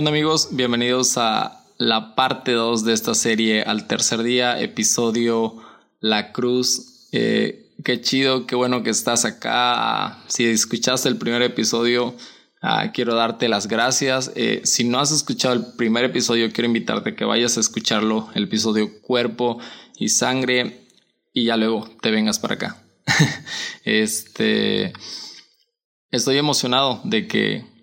¿Qué amigos? Bienvenidos a la parte 2 de esta serie al tercer día, episodio La Cruz. Eh, qué chido, qué bueno que estás acá. Si escuchaste el primer episodio, ah, quiero darte las gracias. Eh, si no has escuchado el primer episodio, quiero invitarte a que vayas a escucharlo, el episodio Cuerpo y Sangre, y ya luego te vengas para acá. este, estoy emocionado de que,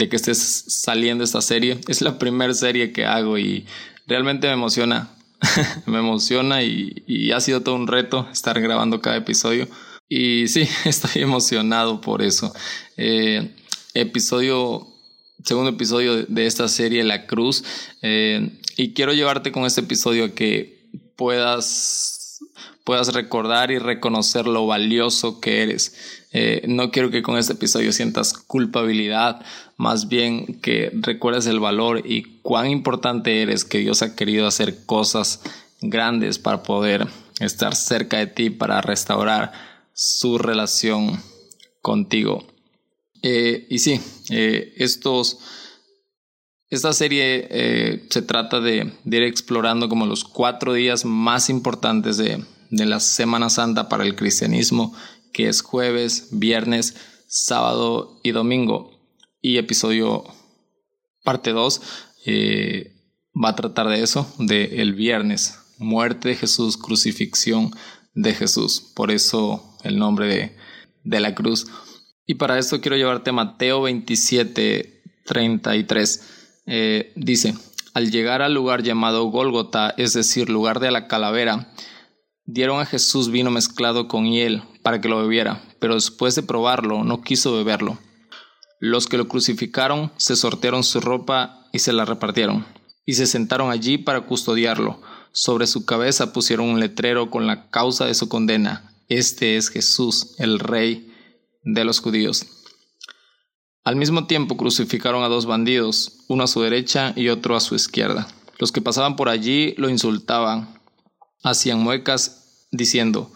de que estés saliendo esta serie. Es la primera serie que hago y realmente me emociona. me emociona y, ha sido todo un reto estar grabando cada episodio. Y sí, estoy emocionado por eso. Eh, episodio, segundo episodio de esta serie, La Cruz. Eh, y quiero llevarte con este episodio que puedas puedas recordar y reconocer lo valioso que eres. Eh, no quiero que con este episodio sientas culpabilidad, más bien que recuerdes el valor y cuán importante eres que Dios ha querido hacer cosas grandes para poder estar cerca de ti, para restaurar su relación contigo. Eh, y sí, eh, estos, esta serie se trata de, de ir explorando como los cuatro días más importantes de, de la Semana Santa para el cristianismo, que es jueves, viernes, sábado y domingo. Y episodio parte 2 eh, va a tratar de eso, de el viernes, muerte de Jesús, crucifixión de Jesús. Por eso el nombre de, de la cruz. Y para esto quiero llevarte a Mateo 27, 33. Eh, dice, al llegar al lugar llamado Gólgota, es decir, lugar de la calavera, Dieron a Jesús vino mezclado con hiel para que lo bebiera, pero después de probarlo no quiso beberlo. Los que lo crucificaron se sortearon su ropa y se la repartieron, y se sentaron allí para custodiarlo. Sobre su cabeza pusieron un letrero con la causa de su condena. Este es Jesús, el Rey de los judíos. Al mismo tiempo crucificaron a dos bandidos, uno a su derecha y otro a su izquierda. Los que pasaban por allí lo insultaban, hacían muecas diciendo,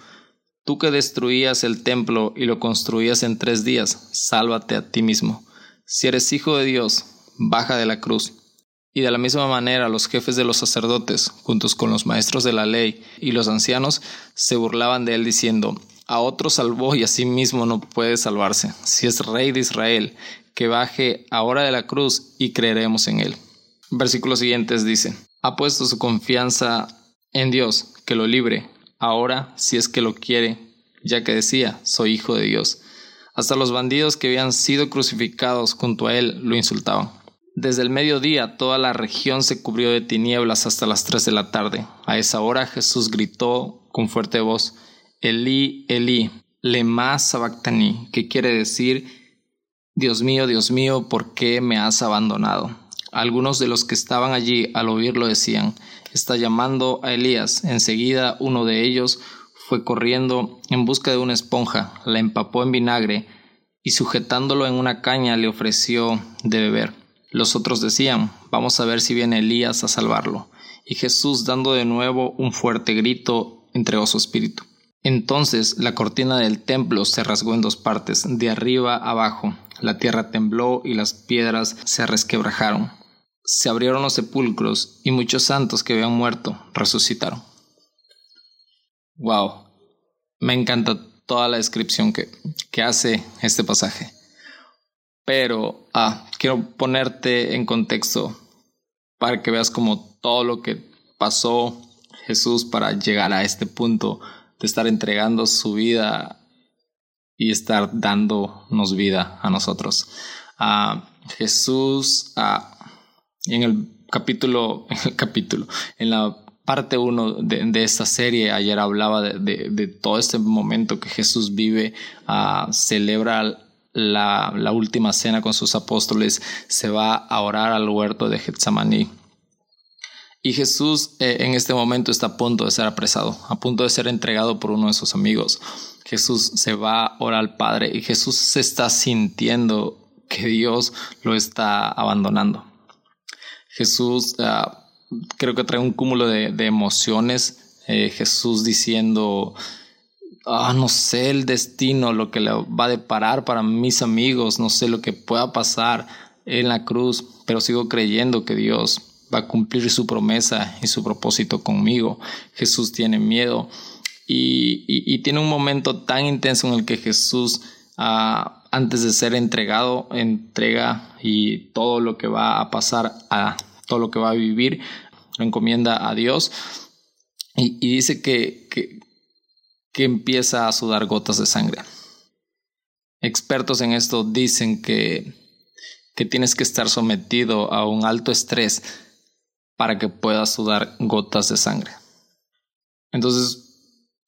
Tú que destruías el templo y lo construías en tres días, sálvate a ti mismo. Si eres hijo de Dios, baja de la cruz. Y de la misma manera los jefes de los sacerdotes, juntos con los maestros de la ley y los ancianos, se burlaban de él diciendo, a otro salvó y a sí mismo no puede salvarse. Si es rey de Israel, que baje ahora de la cruz y creeremos en él. Versículos siguientes dice, ha puesto su confianza en Dios, que lo libre ahora si es que lo quiere, ya que decía, soy hijo de Dios. Hasta los bandidos que habían sido crucificados junto a él lo insultaban. Desde el mediodía toda la región se cubrió de tinieblas hasta las tres de la tarde. A esa hora Jesús gritó con fuerte voz, Elí, Elí, lema sabactani, que quiere decir, Dios mío, Dios mío, ¿por qué me has abandonado? Algunos de los que estaban allí al oírlo decían, está llamando a Elías. Enseguida uno de ellos fue corriendo en busca de una esponja, la empapó en vinagre y sujetándolo en una caña le ofreció de beber. Los otros decían, vamos a ver si viene Elías a salvarlo. Y Jesús, dando de nuevo un fuerte grito, entregó su espíritu. Entonces la cortina del templo se rasgó en dos partes, de arriba abajo. La tierra tembló y las piedras se resquebrajaron se abrieron los sepulcros y muchos santos que habían muerto resucitaron. Wow, me encanta toda la descripción que, que hace este pasaje. Pero ah, quiero ponerte en contexto para que veas como todo lo que pasó Jesús para llegar a este punto de estar entregando su vida y estar dándonos vida a nosotros. Ah, Jesús ah, en el capítulo, en el capítulo, en la parte uno de, esta serie, ayer hablaba de, todo este momento que Jesús vive, uh, celebra la, la, última cena con sus apóstoles, se va a orar al huerto de Getsemaní. Y Jesús eh, en este momento está a punto de ser apresado, a punto de ser entregado por uno de sus amigos. Jesús se va a orar al Padre y Jesús se está sintiendo que Dios lo está abandonando. Jesús ah, creo que trae un cúmulo de, emociones. Eh, Jesús diciendo, ah, no sé el destino, lo que le va a deparar para mis amigos, no sé lo que pueda pasar. en la cruz, pero sigo creyendo que Dios va a cumplir su promesa y su propósito conmigo. Jesús tiene miedo y, tiene un momento tan intenso en el que Jesús, ah, antes de ser entregado, entrega y todo lo que va a pasar, a todo lo que va a vivir, lo encomienda a Dios y, dice que, que, que empieza a sudar gotas de sangre. Expertos en esto dicen que, que tienes que estar sometido a un alto estrés para que puedas sudar gotas de sangre. Entonces,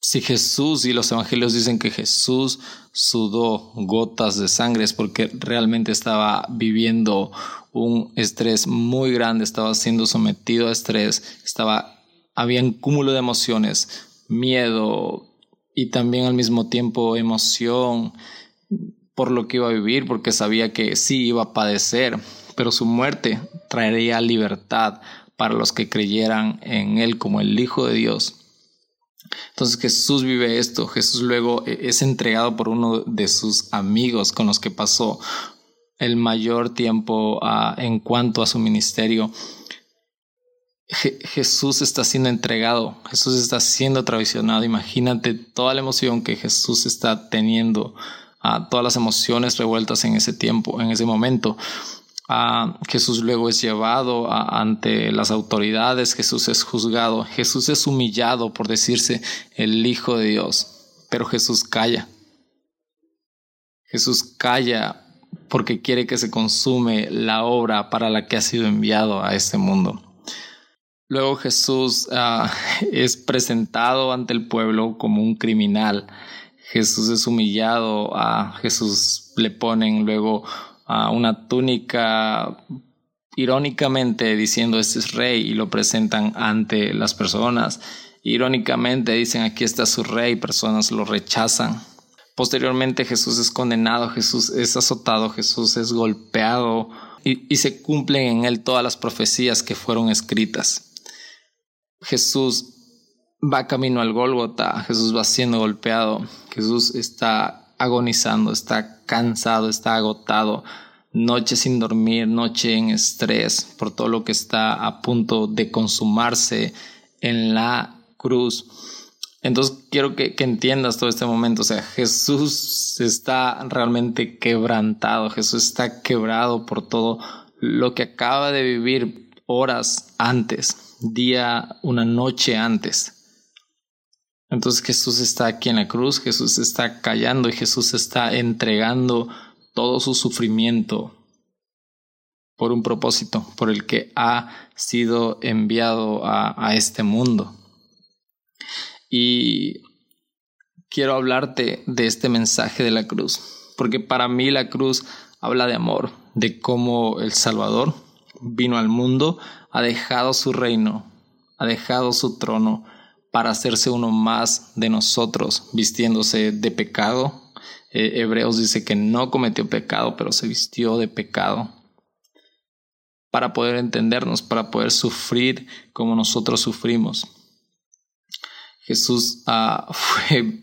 si Jesús y los evangelios dicen que Jesús sudó gotas de sangre es porque realmente estaba viviendo un estrés muy grande, estaba siendo sometido a estrés, estaba había un cúmulo de emociones, miedo y también al mismo tiempo emoción por lo que iba a vivir, porque sabía que sí iba a padecer, pero su muerte traería libertad para los que creyeran en él como el Hijo de Dios entonces Jesús vive esto, Jesús luego eh, es entregado por uno de sus amigos con los que pasó el mayor tiempo ah, en cuanto a su ministerio. Jesús está siendo entregado, Jesús está siendo traicionado. Imagínate toda la emoción que Jesús está teniendo, ah, todas las emociones revueltas en ese tiempo, en ese momento. Jesús luego es llevado ante las autoridades, Jesús es juzgado, Jesús es humillado por decirse el Hijo de Dios, pero Jesús calla. Jesús calla porque quiere que se consume la obra para la que ha sido enviado a este mundo. Luego Jesús ah, es presentado ante el pueblo como un criminal. Jesús es humillado, a Jesús le ponen luego a una túnica irónicamente diciendo este es rey y lo presentan ante las personas. Irónicamente dicen aquí está su rey, personas lo rechazan. Posteriormente Jesús es condenado, Jesús es azotado, Jesús es golpeado y, y se cumplen en él todas las profecías que fueron escritas. Jesús va camino al Gólgota, Jesús va siendo golpeado, Jesús está agonizando, está cansado, está agotado, noche sin dormir, noche en estrés por todo lo que está a punto de consumarse en la cruz. Entonces quiero que, entiendas todo este momento, o sea, Jesús está realmente quebrantado, Jesús está quebrado por todo lo que acaba de vivir horas antes, día, una noche antes. Entonces Jesús está aquí en la cruz, Jesús está callando y Jesús está entregando todo su sufrimiento por un propósito, por el que ha sido enviado a, a este mundo. Y quiero hablarte de este mensaje de la cruz, porque para mí la cruz habla de amor, de cómo el Salvador vino al mundo, ha dejado su reino, ha dejado su trono, para hacerse uno más de nosotros, vistiéndose de pecado. Eh, Hebreos dice que no cometió pecado, pero se vistió de pecado para poder entendernos, para poder sufrir como nosotros sufrimos. Jesús ah, fue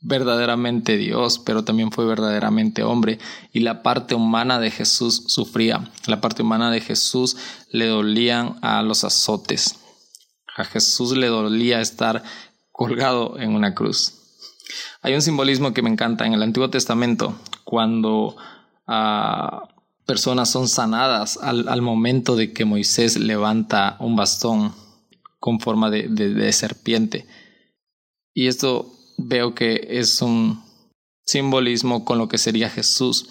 verdaderamente Dios, pero también fue verdaderamente hombre. Y la parte humana de Jesús sufría. La parte humana de Jesús le dolían a los azotes. A Jesús le dolía estar colgado en una cruz. Hay un simbolismo que me encanta en el Antiguo Testamento, cuando ah, personas son sanadas al, momento de que Moisés levanta un bastón con forma de serpiente. Y esto veo que es un simbolismo con lo que sería Jesús.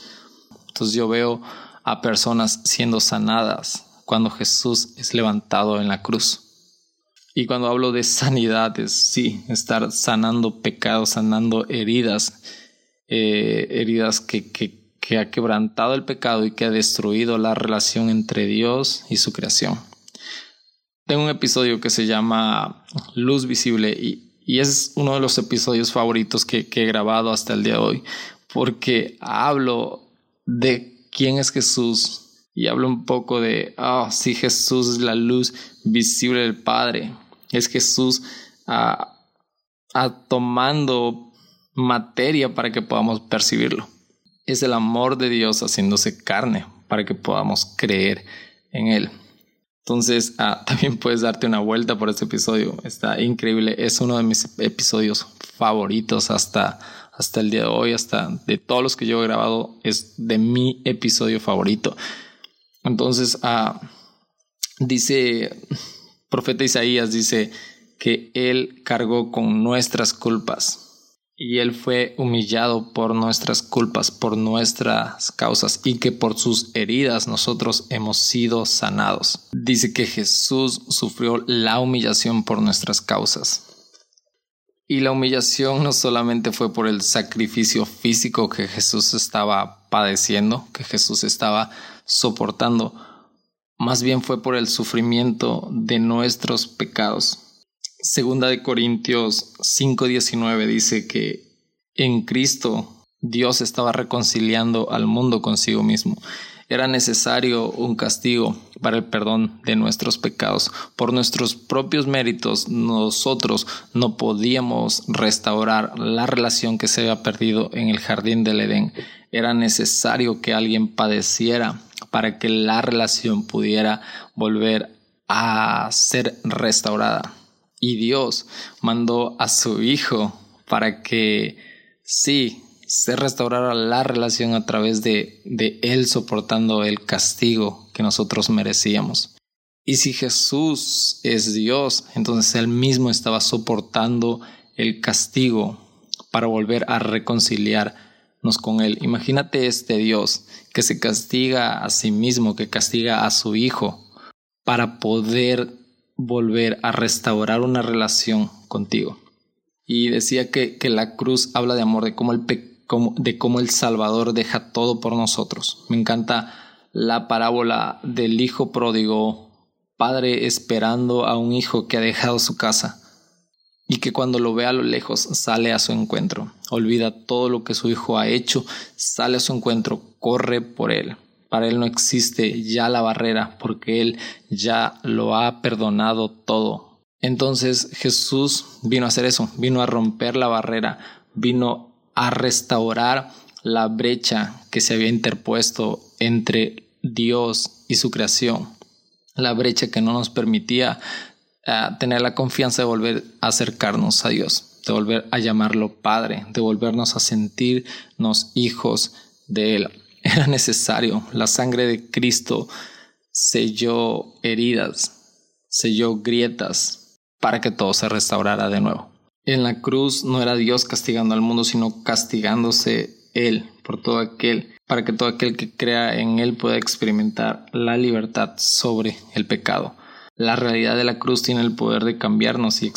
Entonces yo veo a personas siendo sanadas cuando Jesús es levantado en la cruz. Y cuando hablo de sanidad, es sí, estar sanando pecados, sanando heridas, eh, heridas que, ha quebrantado el pecado y que ha destruido la relación entre Dios y su creación. Tengo un episodio que se llama Luz Visible y, es uno de los episodios favoritos que, que he grabado hasta el día de hoy, porque hablo de quién es Jesús y hablo un poco de, ah, sí, Jesús es la luz visible del Padre es Jesús ah, tomando materia para que podamos percibirlo. Es el amor de Dios haciéndose carne para que podamos creer en Él. Entonces, ah, también puedes darte una vuelta por este episodio. Está increíble. Es uno de mis episodios favoritos hasta, hasta el día de hoy, hasta de todos los que yo he grabado, es de mi episodio favorito. Entonces, ah, dice, profeta Isaías dice que Él cargó con nuestras culpas y Él fue humillado por nuestras culpas, por nuestras causas, y que por sus heridas nosotros hemos sido sanados. Dice que Jesús sufrió la humillación por nuestras causas. Y la humillación no solamente fue por el sacrificio físico que Jesús estaba padeciendo, que Jesús estaba soportando, más bien fue por el sufrimiento de nuestros pecados. Segunda de Corintios 5:19 dice que en Cristo Dios estaba reconciliando al mundo consigo mismo. Era necesario un castigo para el perdón de nuestros pecados. Por nuestros propios méritos nosotros no podíamos restaurar la relación que se había perdido en el jardín del Edén. Era necesario que alguien padeciera para que la relación pudiera volver a ser restaurada. Y Dios mandó a su Hijo para que sí se restaurara la relación a través de, de Él soportando el castigo que nosotros merecíamos. Y si Jesús es Dios, entonces Él mismo estaba soportando el castigo para volver a reconciliarnos con Él. Imagínate este Dios que se castiga a sí mismo, que castiga a su Hijo para poder volver a restaurar una relación contigo. Y decía que, que la cruz habla de amor, de cómo, el de cómo el Salvador deja todo por nosotros. Me encanta la parábola del hijo pródigo, padre esperando a un hijo que ha dejado su casa y que cuando lo ve a lo lejos sale a su encuentro. Olvida todo lo que su hijo ha hecho, sale a su encuentro, corre por él. Para Él no existe ya la barrera porque Él ya lo ha perdonado todo. Entonces Jesús vino a hacer eso, vino a romper la barrera, vino a restaurar la brecha que se había interpuesto entre Dios y su creación, la brecha que no nos permitía eh, tener la confianza de volver a acercarnos a Dios, de volver a llamarlo Padre, de volvernos a sentirnos hijos de Él era necesario. La sangre de Cristo selló heridas, selló grietas para que todo se restaurara de nuevo. En la cruz no era Dios castigando al mundo, sino castigándose Él por todo aquel, para que todo aquel que crea en Él pueda experimentar la libertad sobre el pecado. La realidad de la cruz tiene el poder de cambiarnos y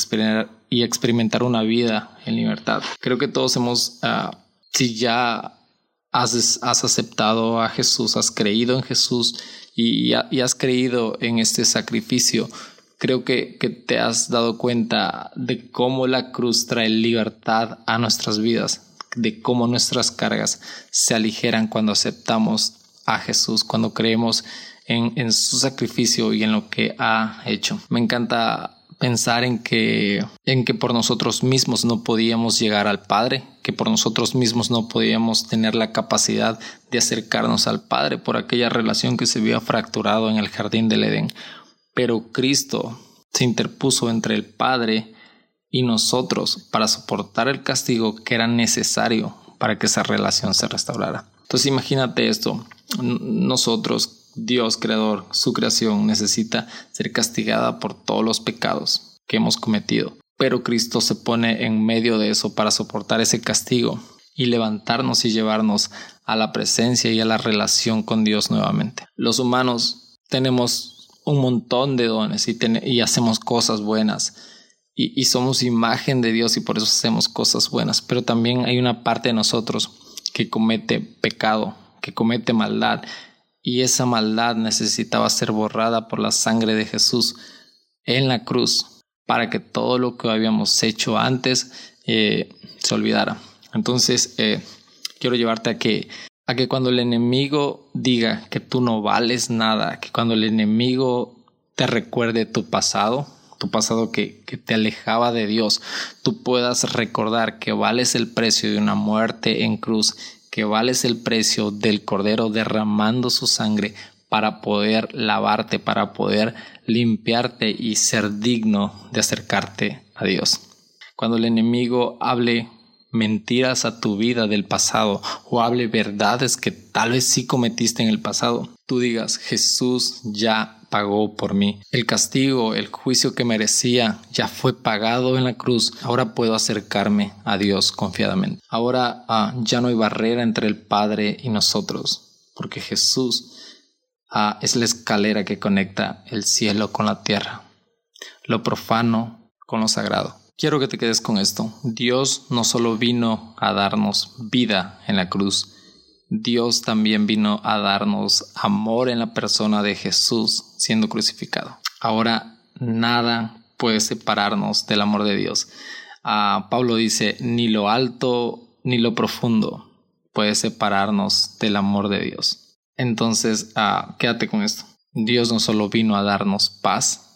experimentar, una vida en libertad. Creo que todos hemos, uh, si ya has, aceptado a Jesús, has creído en Jesús y, has creído en este sacrificio, creo que, que, te has dado cuenta de cómo la cruz trae libertad a nuestras vidas, de cómo nuestras cargas se aligeran cuando aceptamos a Jesús, cuando creemos en, su sacrificio y en lo que ha hecho. Me encanta pensar en que, en que por nosotros mismos no podíamos llegar al Padre, que por nosotros mismos no podíamos tener la capacidad de acercarnos al Padre por aquella relación que se había fracturado en el jardín del Edén. Pero Cristo se interpuso entre el Padre y nosotros para soportar el castigo que era necesario para que esa relación se restaurara. Entonces imagínate esto, nosotros Dios creador, su creación, necesita ser castigada por todos los pecados que hemos cometido. Pero Cristo se pone en medio de eso para soportar ese castigo y levantarnos y llevarnos a la presencia y a la relación con Dios nuevamente. Los humanos tenemos un montón de dones y, hacemos cosas buenas y, somos imagen de Dios y por eso hacemos cosas buenas, pero también hay una parte de nosotros que comete pecado, que comete maldad y esa maldad necesitaba ser borrada por la sangre de Jesús en la cruz para que todo lo que habíamos hecho antes eh, se olvidara. Entonces, eh, quiero llevarte a que, a que cuando el enemigo diga que tú no vales nada, que cuando el enemigo te recuerde tu pasado, tu pasado que, que te alejaba de Dios, tú puedas recordar que vales el precio de una muerte en cruz que vales el precio del Cordero derramando su sangre para poder lavarte, para poder limpiarte y ser digno de acercarte a Dios. Cuando el enemigo hable mentiras a tu vida del pasado o hable verdades que tal vez sí cometiste en el pasado, tú digas, Jesús ya pagó por mí. El castigo, el juicio que merecía ya fue pagado en la cruz. Ahora puedo acercarme a Dios confiadamente. Ahora ah, ya no hay barrera entre el Padre y nosotros, porque Jesús ah, es la escalera que conecta el cielo con la tierra, lo profano con lo sagrado. Quiero que te quedes con esto. Dios no solo vino a darnos vida en la cruz, Dios también vino a darnos amor en la persona de Jesús siendo crucificado. Ahora nada puede separarnos del amor de Dios. Ah, Pablo dice, ni lo alto ni lo profundo puede separarnos del amor de Dios. Entonces, ah, quédate con esto. Dios no solo vino a darnos paz,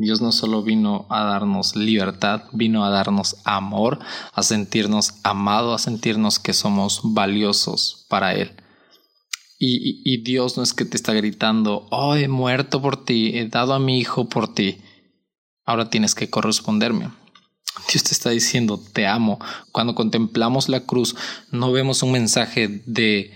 Dios no solo vino a darnos libertad, vino a darnos amor, a sentirnos amados, a sentirnos que somos valiosos para Él. Y, Dios no es que te está gritando, oh, he muerto por ti, he dado a mi hijo por ti, ahora tienes que corresponderme. Dios te está diciendo, te amo. Cuando contemplamos la cruz, no vemos un mensaje de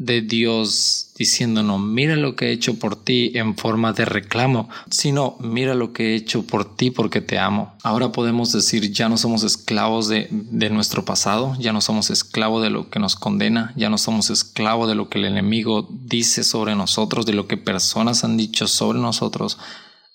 de Dios diciéndonos, mira lo que he hecho por ti en forma de reclamo, sino mira lo que he hecho por ti porque te amo. Ahora podemos decir, ya no somos esclavos de, de nuestro pasado, ya no somos esclavos de lo que nos condena, ya no somos esclavos de lo que el enemigo dice sobre nosotros, de lo que personas han dicho sobre nosotros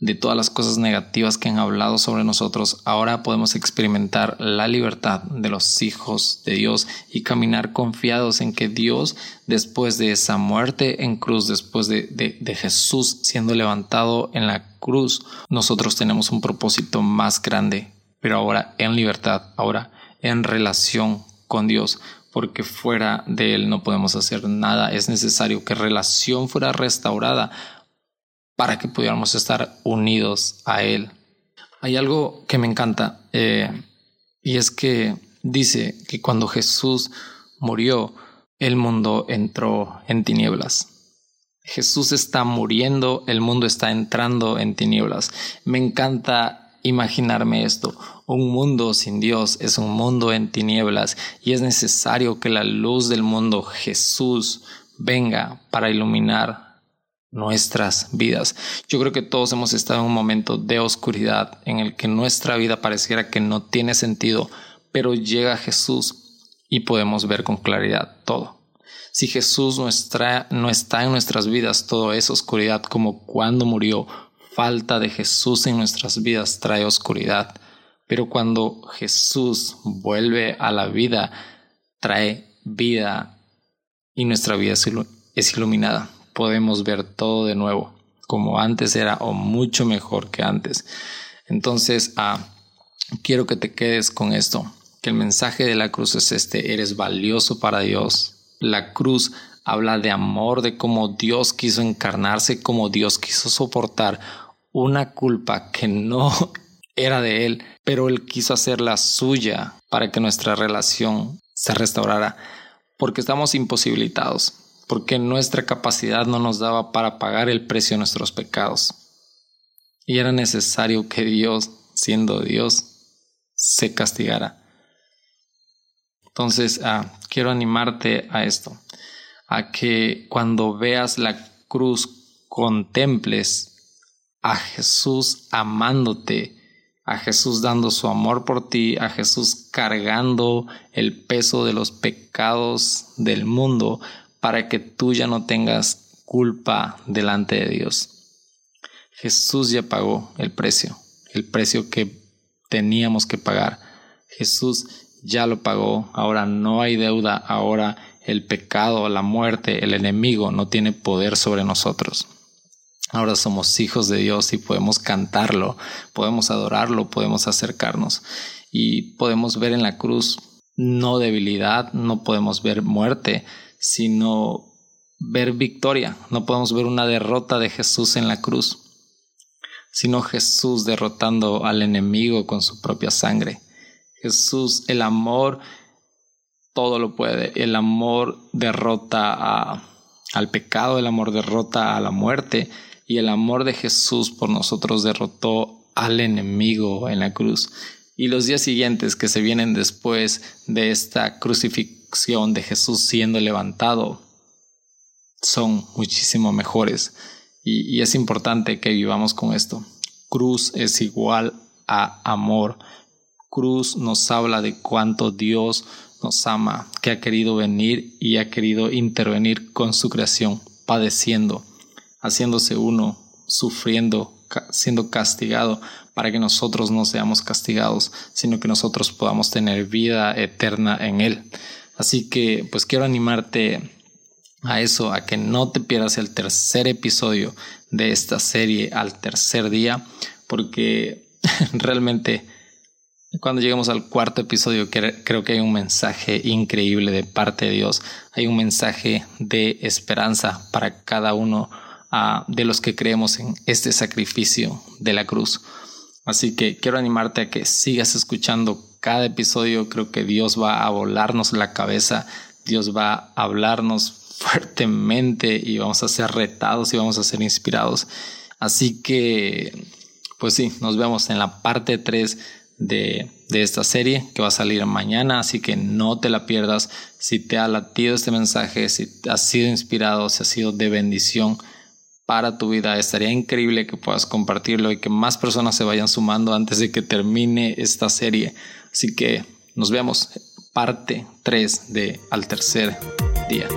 de todas las cosas negativas que han hablado sobre nosotros, ahora podemos experimentar la libertad de los hijos de Dios y caminar confiados en que Dios, después de esa muerte en cruz, después de, de, Jesús siendo levantado en la cruz, nosotros tenemos un propósito más grande, pero ahora en libertad, ahora en relación con Dios, porque fuera de Él no podemos hacer nada. Es necesario que relación fuera restaurada para que pudiéramos estar unidos a Él. Hay algo que me encanta eh, y es que dice que cuando Jesús murió, el mundo entró en tinieblas. Jesús está muriendo, el mundo está entrando en tinieblas. Me encanta imaginarme esto. Un mundo sin Dios es un mundo en tinieblas y es necesario que la luz del mundo, Jesús, venga para iluminar nuestras vidas. Yo creo que todos hemos estado en un momento de oscuridad en el que nuestra vida pareciera que no tiene sentido, pero llega Jesús y podemos ver con claridad todo. Si Jesús no está, no está en nuestras vidas, todo es oscuridad como cuando murió. Falta de Jesús en nuestras vidas trae oscuridad. Pero cuando Jesús vuelve a la vida, trae vida y nuestra vida es iluminada podemos ver todo de nuevo, como antes era o mucho mejor que antes. Entonces, ah, quiero que te quedes con esto, que el mensaje de la cruz es este, eres valioso para Dios. La cruz habla de amor, de cómo Dios quiso encarnarse, cómo Dios quiso soportar una culpa que no era de Él, pero Él quiso hacerla suya para que nuestra relación se restaurara, porque estamos imposibilitados porque nuestra capacidad no nos daba para pagar el precio de nuestros pecados. Y era necesario que Dios, siendo Dios, se castigara. Entonces, ah, quiero animarte a esto, a que cuando veas la cruz contemples a Jesús amándote, a Jesús dando su amor por ti, a Jesús cargando el peso de los pecados del mundo para que tú ya no tengas culpa delante de Dios. Jesús ya pagó el precio, el precio que teníamos que pagar. Jesús ya lo pagó, ahora no hay deuda, ahora el pecado, la muerte, el enemigo no tiene poder sobre nosotros. Ahora somos hijos de Dios y podemos cantarlo, podemos adorarlo, podemos acercarnos y podemos ver en la cruz no debilidad, no podemos ver muerte, sino ver victoria. No podemos ver una derrota de Jesús en la cruz, sino Jesús derrotando al enemigo con su propia sangre. Jesús, el amor todo lo puede. El amor derrota al pecado, el amor derrota a la muerte y el amor de Jesús por nosotros derrotó al enemigo en la cruz. Y los días siguientes que se vienen después de esta crucifixión de Jesús siendo levantado son muchísimo mejores. Y, es importante que vivamos con esto. Cruz es igual a amor. Cruz nos habla de cuánto Dios nos ama, que ha querido venir y ha querido intervenir con su creación, padeciendo, haciéndose uno, sufriendo, siendo castigado, para que nosotros no seamos castigados, sino que nosotros podamos tener vida eterna en Él. Así que pues quiero animarte a eso, a que no te pierdas el tercer episodio de esta serie al tercer día, porque realmente cuando lleguemos al cuarto episodio, creo que hay un mensaje increíble de parte de Dios. Hay un mensaje de esperanza para cada uno ah, de los que creemos en este sacrificio de la cruz. Así que quiero animarte a que sigas escuchando cada episodio. Creo que Dios va a volarnos la cabeza. Dios va a hablarnos fuertemente y vamos a ser retados y vamos a ser inspirados. Así que, pues sí, nos vemos en la parte 3 de, esta serie que va a salir mañana, así que no te la pierdas. Si te ha latido este mensaje, si has sido inspirado, si ha sido de bendición para tu vida, estaría increíble que puedas compartirlo y que más personas se vayan sumando antes de que termine esta serie. Así que nos vemos parte 3 de Al tercer día.